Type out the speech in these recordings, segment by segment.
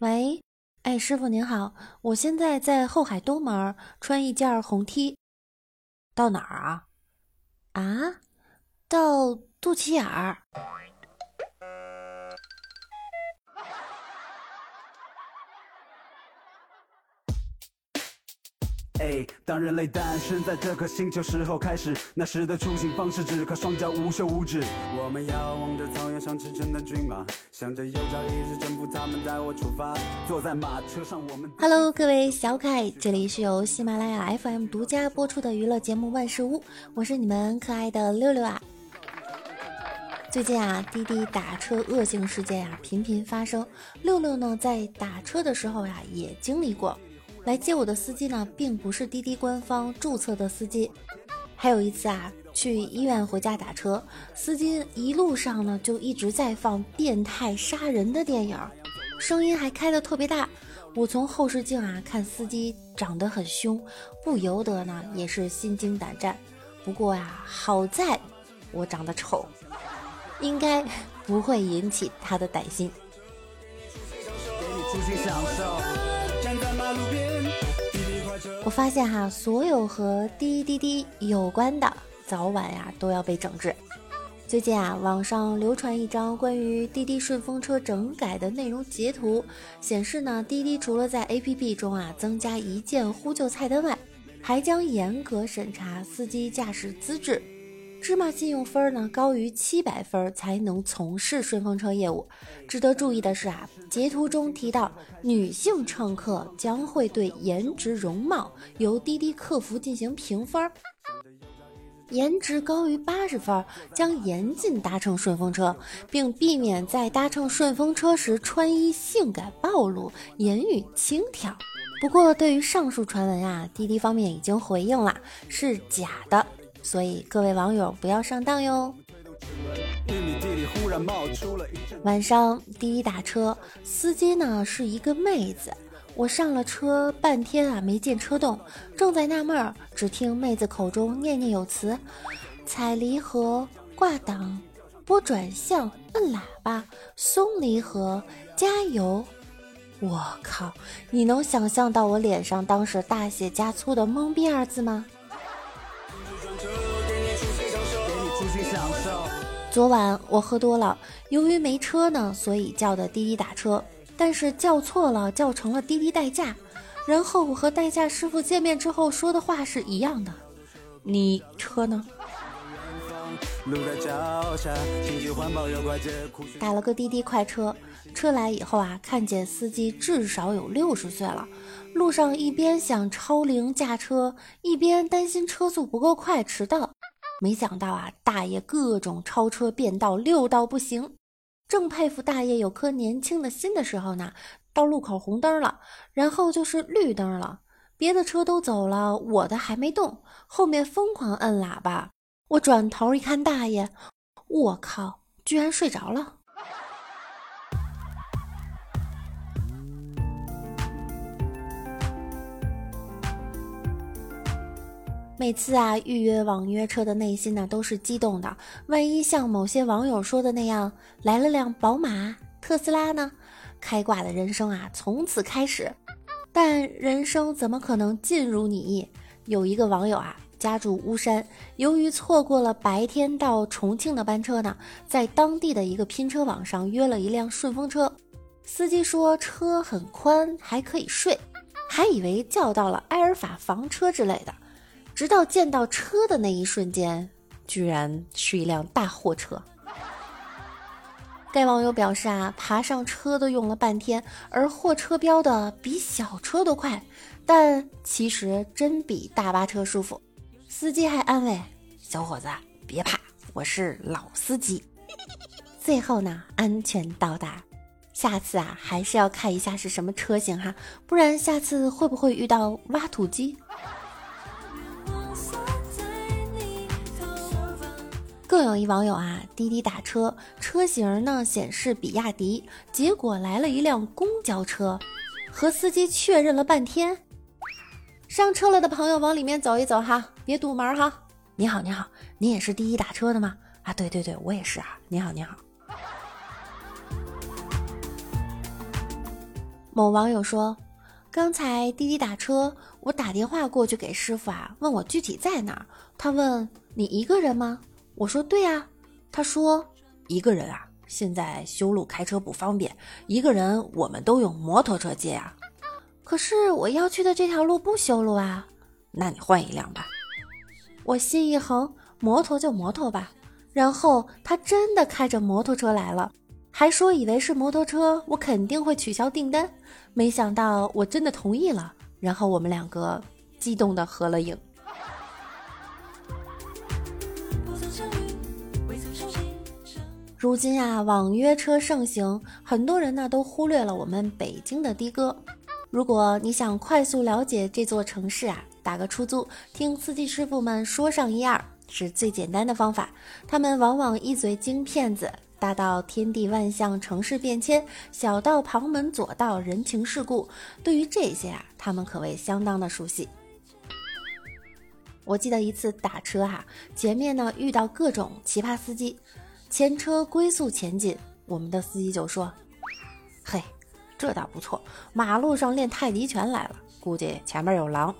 喂，哎，师傅您好，我现在在后海东门，穿一件红 T，到哪儿啊？啊，到肚脐眼儿。哎，当人类诞生在这颗星球时候开始，那时的出行方式只靠双脚无休无止。我们遥望着草原上驰骋的骏马，想着有朝一日征服他们，带我出发。坐在马车上，我们。Hello，各位小可爱，这里是由喜马拉雅 FM 独家播出的娱乐节目《万事屋》，我是你们可爱的六六啊。最近啊，滴滴打车恶性事件呀频频发生，六六呢在打车的时候呀也经历过。来接我的司机呢，并不是滴滴官方注册的司机。还有一次啊，去医院回家打车，司机一路上呢就一直在放变态杀人的电影，声音还开得特别大。我从后视镜啊看司机长得很凶，不由得呢也是心惊胆战。不过呀，好在我长得丑，应该不会引起他的歹心。我发现哈，所有和滴滴滴有关的，早晚呀都要被整治。最近啊，网上流传一张关于滴滴顺风车整改的内容截图，显示呢，滴滴除了在 APP 中啊增加一键呼救菜单外，还将严格审查司机驾驶资质。芝麻信用分呢高于七百分才能从事顺风车业务。值得注意的是啊，截图中提到女性乘客将会对颜值容貌由滴滴客服进行评分，颜值高于八十分将严禁搭乘顺风车，并避免在搭乘顺风车时穿衣性感暴露、言语轻佻。不过，对于上述传闻啊，滴滴方面已经回应了，是假的。所以各位网友不要上当哟。晚上滴滴打车，司机呢是一个妹子。我上了车半天啊没见车动，正在纳闷儿，只听妹子口中念念有词：踩离合、挂档、拨转向、摁喇叭、松离合、加油。我靠！你能想象到我脸上当时大写加粗的懵逼二字吗？昨晚我喝多了，由于没车呢，所以叫的滴滴打车，但是叫错了，叫成了滴滴代驾。然后我和代驾师傅见面之后说的话是一样的，你车呢？打了个滴滴快车，车来以后啊，看见司机至少有六十岁了，路上一边想超龄驾车，一边担心车速不够快迟到。没想到啊，大爷各种超车变道，六道不行。正佩服大爷有颗年轻的心的时候呢，到路口红灯了，然后就是绿灯了，别的车都走了，我的还没动，后面疯狂摁喇叭。我转头一看，大爷，我靠，居然睡着了。每次啊，预约网约车的内心呢都是激动的。万一像某些网友说的那样，来了辆宝马、特斯拉呢？开挂的人生啊，从此开始。但人生怎么可能尽如你意？有一个网友啊，家住巫山，由于错过了白天到重庆的班车呢，在当地的一个拼车网上约了一辆顺风车。司机说车很宽，还可以睡，还以为叫到了埃尔法房车之类的。直到见到车的那一瞬间，居然是一辆大货车。该网友表示啊，爬上车都用了半天，而货车飙的比小车都快，但其实真比大巴车舒服。司机还安慰小伙子别怕，我是老司机。最后呢，安全到达。下次啊，还是要看一下是什么车型哈，不然下次会不会遇到挖土机？更有一网友啊，滴滴打车，车型呢显示比亚迪，结果来了一辆公交车，和司机确认了半天，上车了的朋友往里面走一走哈，别堵门哈。你好，你好，你也是滴滴打车的吗？啊，对对对，我也是啊。你好，你好。某网友说：“刚才滴滴打车，我打电话过去给师傅啊，问我具体在哪儿。他问你一个人吗？我说对啊。他说一个人啊，现在修路开车不方便，一个人我们都用摩托车接啊。可是我要去的这条路不修路啊，那你换一辆吧。我心一横，摩托就摩托吧。然后他真的开着摩托车来了。”还说以为是摩托车，我肯定会取消订单。没想到我真的同意了，然后我们两个激动的合了影。如今啊，网约车盛行，很多人呢都忽略了我们北京的的哥。如果你想快速了解这座城市啊，打个出租，听司机师傅们说上一二，是最简单的方法。他们往往一嘴精骗子。大到天地万象、城市变迁，小到旁门左道、人情世故，对于这些啊，他们可谓相当的熟悉。我记得一次打车哈，前面呢遇到各种奇葩司机，前车龟速前进，我们的司机就说：“嘿，这倒不错，马路上练太极拳来了，估计前面有狼。”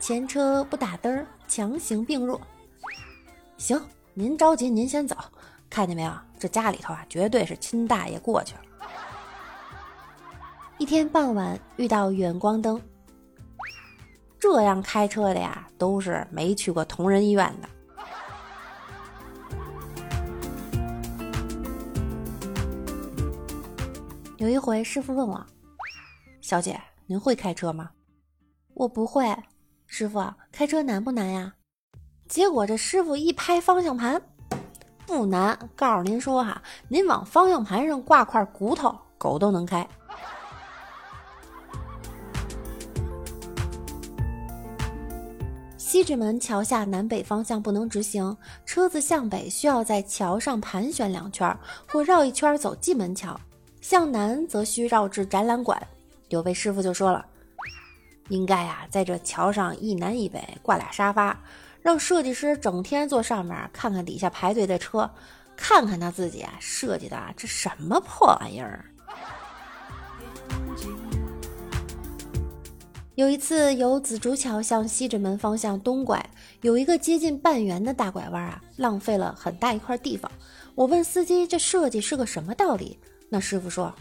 前车不打灯，强行并入，行。您着急，您先走。看见没有？这家里头啊，绝对是亲大爷过去了。一天傍晚遇到远光灯，这样开车的呀，都是没去过同仁医院的。有一回，师傅问我：“小姐，您会开车吗？”我不会。师傅，开车难不难呀？结果这师傅一拍方向盘，不难。告诉您说哈，您往方向盘上挂块骨头，狗都能开。西直门桥下南北方向不能直行，车子向北需要在桥上盘旋两圈，或绕一圈走蓟门桥；向南则需绕至展览馆。有位师傅就说了，应该啊，在这桥上一南一北挂俩沙发。让设计师整天坐上面看看底下排队的车，看看他自己啊设计的这什么破玩意儿。有一次由紫竹桥向西直门方向东拐，有一个接近半圆的大拐弯啊，浪费了很大一块地方。我问司机这设计是个什么道理？那师傅说：“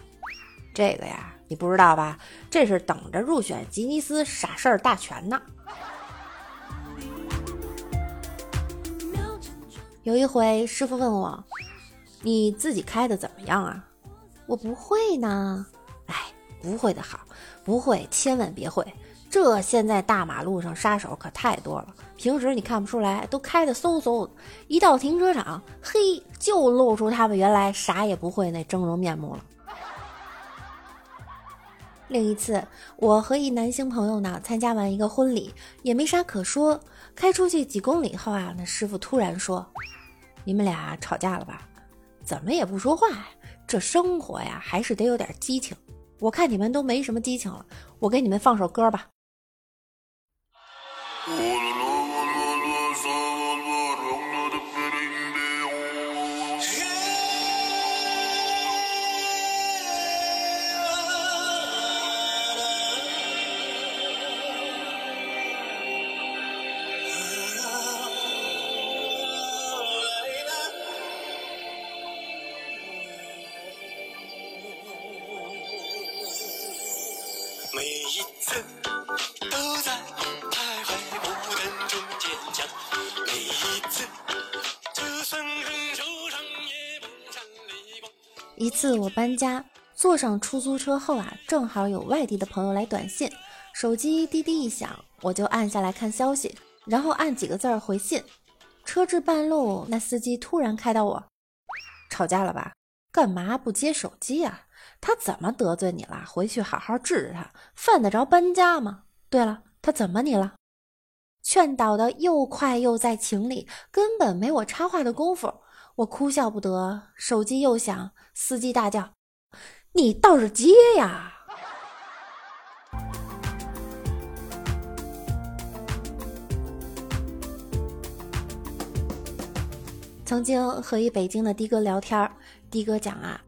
这个呀，你不知道吧？这是等着入选吉尼斯傻事儿大全呢。”有一回，师傅问我：“你自己开的怎么样啊？”我不会呢。不会的好，不会千万别会。这现在大马路上杀手可太多了，平时你看不出来，都开的嗖嗖的。一到停车场，嘿，就露出他们原来啥也不会那峥嵘面目了。另一次，我和一男性朋友呢参加完一个婚礼，也没啥可说。开出去几公里后啊，那师傅突然说：“你们俩吵架了吧？怎么也不说话呀？这生活呀，还是得有点激情。我看你们都没什么激情了，我给你们放首歌吧。”次我搬家，坐上出租车后啊，正好有外地的朋友来短信，手机滴滴一响，我就按下来看消息，然后按几个字儿回信。车至半路，那司机突然开导我：“吵架了吧？干嘛不接手机啊？他怎么得罪你了？回去好好治治他，犯得着搬家吗？对了，他怎么你了？”劝导的又快又在情理，根本没我插话的功夫。我哭笑不得，手机又响，司机大叫：“你倒是接呀！”曾经和一北京的的哥聊天，的哥讲啊，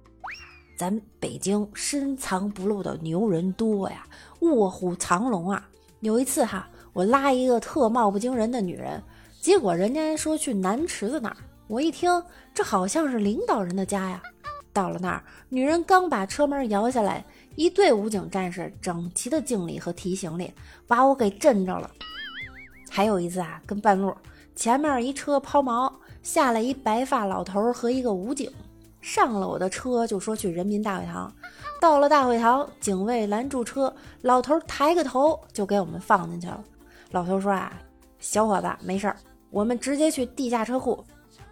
咱北京深藏不露的牛人多呀，卧虎藏龙啊。有一次哈，我拉一个特貌不惊人的女人，结果人家说去南池子那儿。我一听，这好像是领导人的家呀。到了那儿，女人刚把车门摇下来，一队武警战士整齐的敬礼和提行李，把我给震着了。还有一次啊，跟半路前面一车抛锚，下来一白发老头和一个武警，上了我的车就说去人民大会堂。到了大会堂，警卫拦住车，老头抬个头就给我们放进去了。老头说啊，小伙子没事儿，我们直接去地下车库。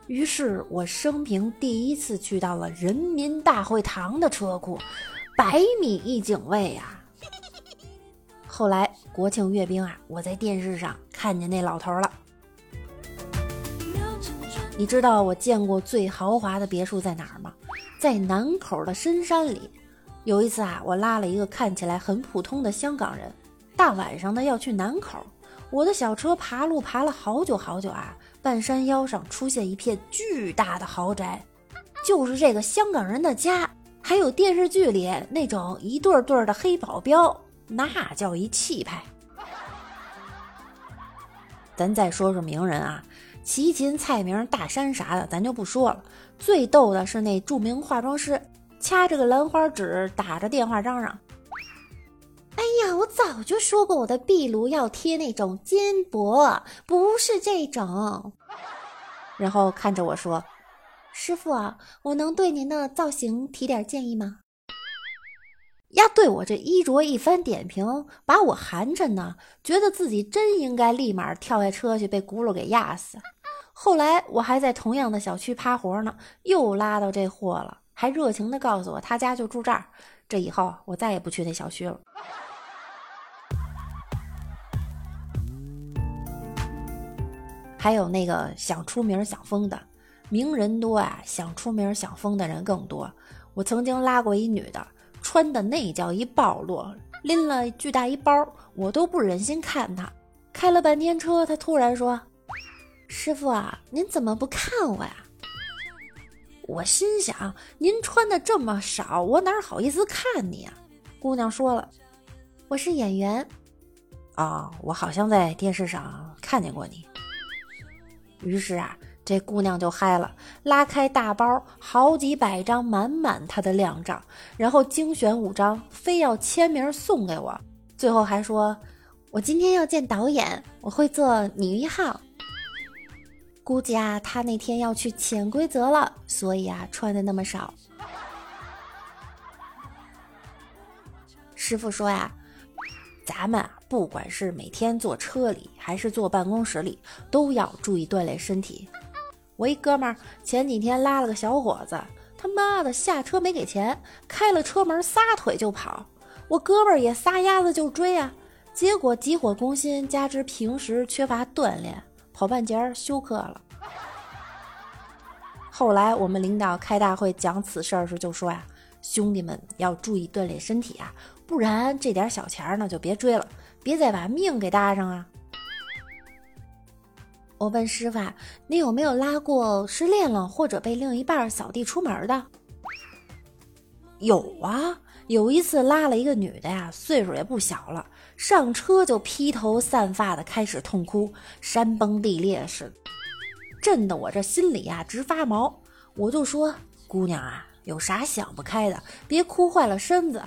于是我生平第一次去到了人民大会堂的车库，百米一警卫呀。后来国庆阅兵啊，我在电视上看见那老头了。你知道我见过最豪华的别墅在哪儿吗？在南口的深山里。有一次啊，我拉了一个看起来很普通的香港人，大晚上的要去南口，我的小车爬路爬了好久好久啊。半山腰上出现一片巨大的豪宅，就是这个香港人的家。还有电视剧里那种一对对的黑保镖，那叫一气派。咱再说说名人啊，齐秦、蔡明、大山啥的，咱就不说了。最逗的是那著名化妆师，掐着个兰花指，打着电话嚷嚷：“哎呀，我早就说过，我的壁炉要贴那种肩膊，不是这种。”然后看着我说：“师傅啊，我能对您的造型提点建议吗？”呀，对我这衣着一番点评，把我寒碜呢，觉得自己真应该立马跳下车去被轱辘给压死。后来我还在同样的小区趴活呢，又拉到这货了，还热情的告诉我他家就住这儿。这以后我再也不去那小区了。还有那个想出名想疯的，名人多啊，想出名想疯的人更多。我曾经拉过一女的，穿的那叫一暴露，拎了巨大一包，我都不忍心看她。开了半天车，她突然说：“师傅啊，您怎么不看我呀？”我心想：“您穿的这么少，我哪好意思看你啊？”姑娘说了：“我是演员。”啊，我好像在电视上看见过你。于是啊，这姑娘就嗨了，拉开大包，好几百张满满她的靓照，然后精选五张，非要签名送给我。最后还说：“我今天要见导演，我会做女一号。”估计啊，她那天要去潜规则了，所以啊，穿的那么少。师傅说呀。咱们啊，不管是每天坐车里还是坐办公室里，都要注意锻炼身体。我一哥们儿前几天拉了个小伙子，他妈的下车没给钱，开了车门撒腿就跑。我哥们儿也撒丫子就追啊，结果急火攻心，加之平时缺乏锻炼，跑半截儿休克了。后来我们领导开大会讲此事儿时就说呀：“兄弟们要注意锻炼身体啊。”不然这点小钱呢，就别追了，别再把命给搭上啊！我问师傅，你有没有拉过失恋了或者被另一半扫地出门的？有啊，有一次拉了一个女的呀，岁数也不小了，上车就披头散发的开始痛哭，山崩地裂似的，震得我这心里呀直发毛。我就说，姑娘啊，有啥想不开的，别哭坏了身子。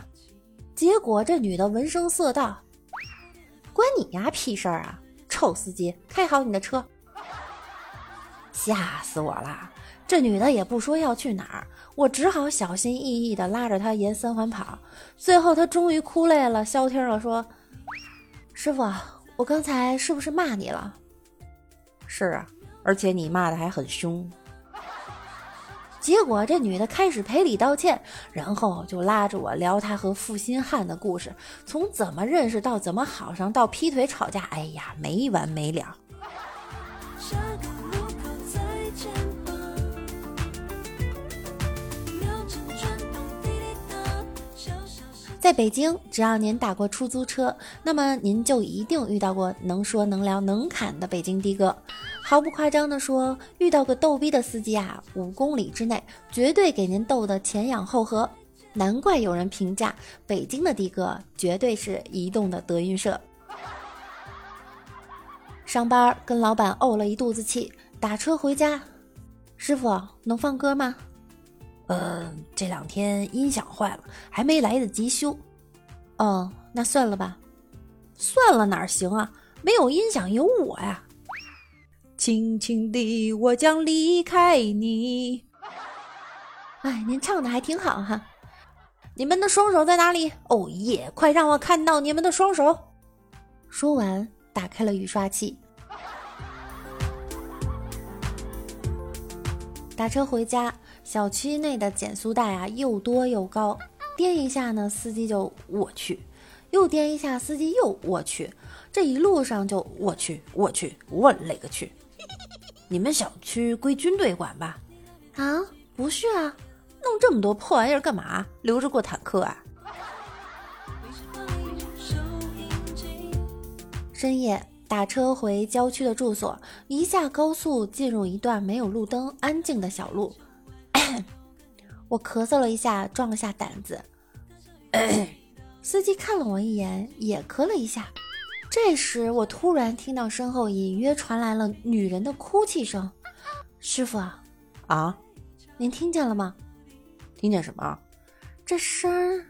结果这女的闻声色道：“关你丫屁事儿啊！臭司机，开好你的车！”吓死我了！这女的也不说要去哪儿，我只好小心翼翼地拉着她沿三环跑。最后她终于哭累了，消停了说：“师傅，我刚才是不是骂你了？”“是啊，而且你骂的还很凶。”结果这女的开始赔礼道歉，然后就拉着我聊她和负心汉的故事，从怎么认识到怎么好上，到劈腿吵架，哎呀，没完没了。在北京，只要您打过出租车，那么您就一定遇到过能说能聊能侃的北京的哥。毫不夸张地说，遇到个逗逼的司机啊，五公里之内绝对给您逗得前仰后合。难怪有人评价北京的的哥绝对是移动的德云社。上班跟老板怄了一肚子气，打车回家，师傅能放歌吗？呃，这两天音响坏了，还没来得及修。哦，那算了吧。算了哪行啊？没有音响有我呀。轻轻地，我将离开你。哎，您唱的还挺好哈。你们的双手在哪里？哦耶！快让我看到你们的双手。说完，打开了雨刷器。打车回家，小区内的减速带啊又多又高，颠一下呢，司机就我去；又颠一下，司机又我去。这一路上就我去我去，我勒个去！你们小区归军队管吧？啊，不是啊。弄这么多破玩意儿干嘛？留着过坦克啊！深夜打车回郊区的住所，一下高速进入一段没有路灯、安静的小路。我咳嗽了一下，壮了下胆子。司机看了我一眼，也咳了一下。这时，我突然听到身后隐约传来了女人的哭泣声。师傅啊，啊，您听见了吗？听见什么？这声儿？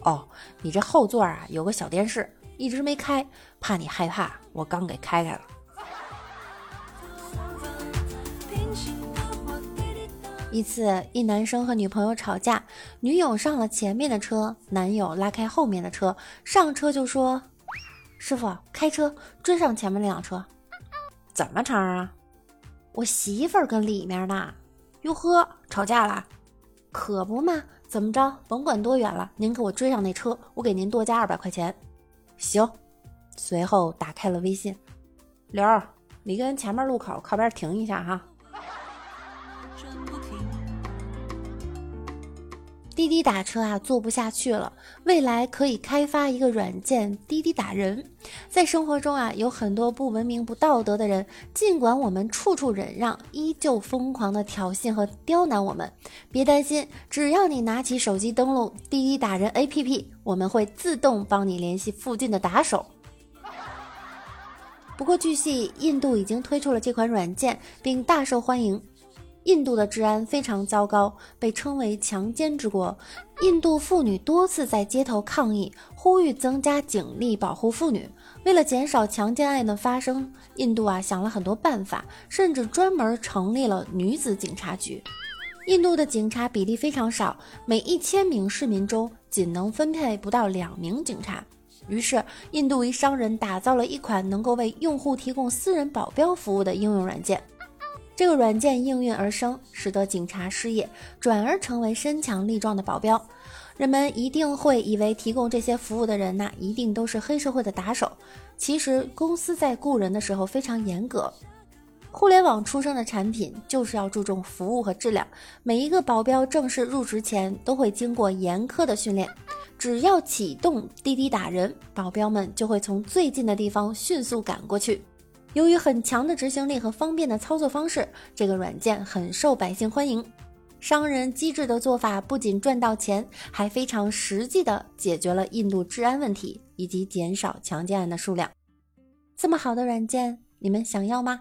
哦，你这后座啊有个小电视，一直没开，怕你害怕，我刚给开开了。一次，一男生和女朋友吵架，女友上了前面的车，男友拉开后面的车，上车就说：“师傅，开车追上前面那辆车。”怎么茬啊？我媳妇儿跟里面呢。哟呵，吵架了。可不嘛，怎么着？甭管多远了，您给我追上那车，我给您多加二百块钱。行。随后打开了微信，刘，你跟前面路口靠边停一下哈。滴滴打车啊，做不下去了。未来可以开发一个软件，滴滴打人。在生活中啊，有很多不文明、不道德的人，尽管我们处处忍让，依旧疯狂的挑衅和刁难我们。别担心，只要你拿起手机登录滴滴打人 APP，我们会自动帮你联系附近的打手。不过据悉，印度已经推出了这款软件，并大受欢迎。印度的治安非常糟糕，被称为强奸之国。印度妇女多次在街头抗议，呼吁增加警力保护妇女。为了减少强奸案的发生，印度啊想了很多办法，甚至专门成立了女子警察局。印度的警察比例非常少，每一千名市民中仅能分配不到两名警察。于是，印度一商人打造了一款能够为用户提供私人保镖服务的应用软件。这个软件应运而生，使得警察失业，转而成为身强力壮的保镖。人们一定会以为提供这些服务的人呐，一定都是黑社会的打手。其实，公司在雇人的时候非常严格。互联网出生的产品就是要注重服务和质量。每一个保镖正式入职前都会经过严苛的训练。只要启动滴滴打人，保镖们就会从最近的地方迅速赶过去。由于很强的执行力和方便的操作方式，这个软件很受百姓欢迎。商人机智的做法不仅赚到钱，还非常实际的解决了印度治安问题以及减少强奸案的数量。这么好的软件，你们想要吗？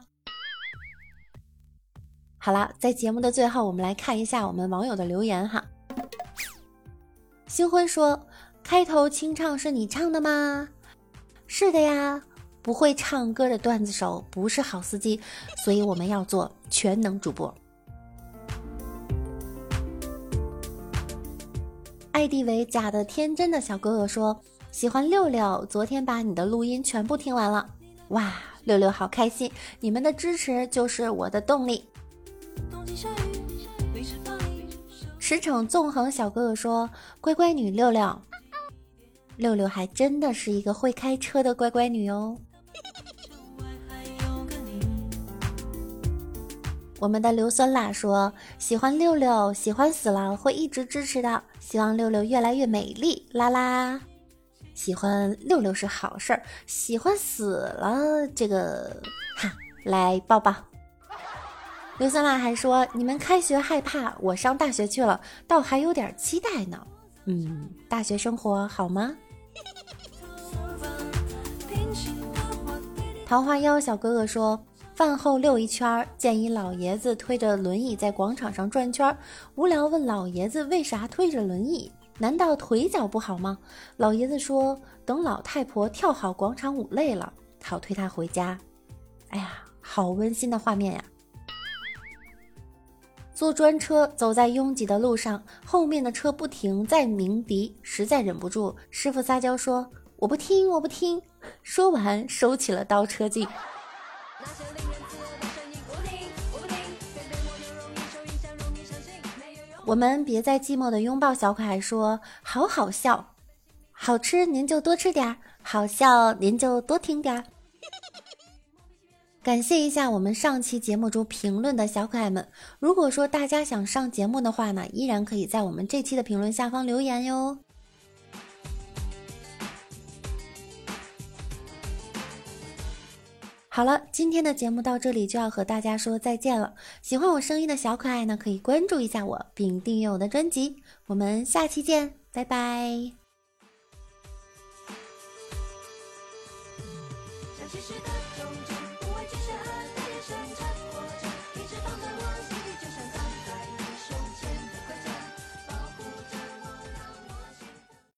好了，在节目的最后，我们来看一下我们网友的留言哈。星辉说：“开头清唱是你唱的吗？”是的呀。不会唱歌的段子手不是好司机，所以我们要做全能主播。ID 为假的天真的小哥哥说喜欢六六，昨天把你的录音全部听完了，哇，六六好开心，你们的支持就是我的动力。驰骋纵横小哥哥说乖乖女六六，六六还真的是一个会开车的乖乖女哦。我们的硫酸辣说喜欢六六，喜欢死了，会一直支持的。希望六六越来越美丽，啦啦。喜欢六六是好事儿，喜欢死了这个哈，来抱抱。硫酸辣还说你们开学害怕，我上大学去了，倒还有点期待呢。嗯，大学生活好吗？桃花妖小哥哥说，饭后溜一圈儿，见一老爷子推着轮椅在广场上转圈儿，无聊问老爷子为啥推着轮椅？难道腿脚不好吗？老爷子说，等老太婆跳好广场舞累了，好推她回家。哎呀，好温馨的画面呀！坐专车走在拥挤的路上，后面的车不停在鸣笛，实在忍不住，师傅撒娇说：“我不听，我不听。”说完，收起了倒车镜。我们别再寂寞的拥抱小可爱，说好好笑，好吃您就多吃点儿，好笑您就多听点儿。感谢一下我们上期节目中评论的小可爱们。如果说大家想上节目的话呢，依然可以在我们这期的评论下方留言哟。好了，今天的节目到这里就要和大家说再见了。喜欢我声音的小可爱呢，可以关注一下我，并订阅我的专辑。我们下期见，拜拜。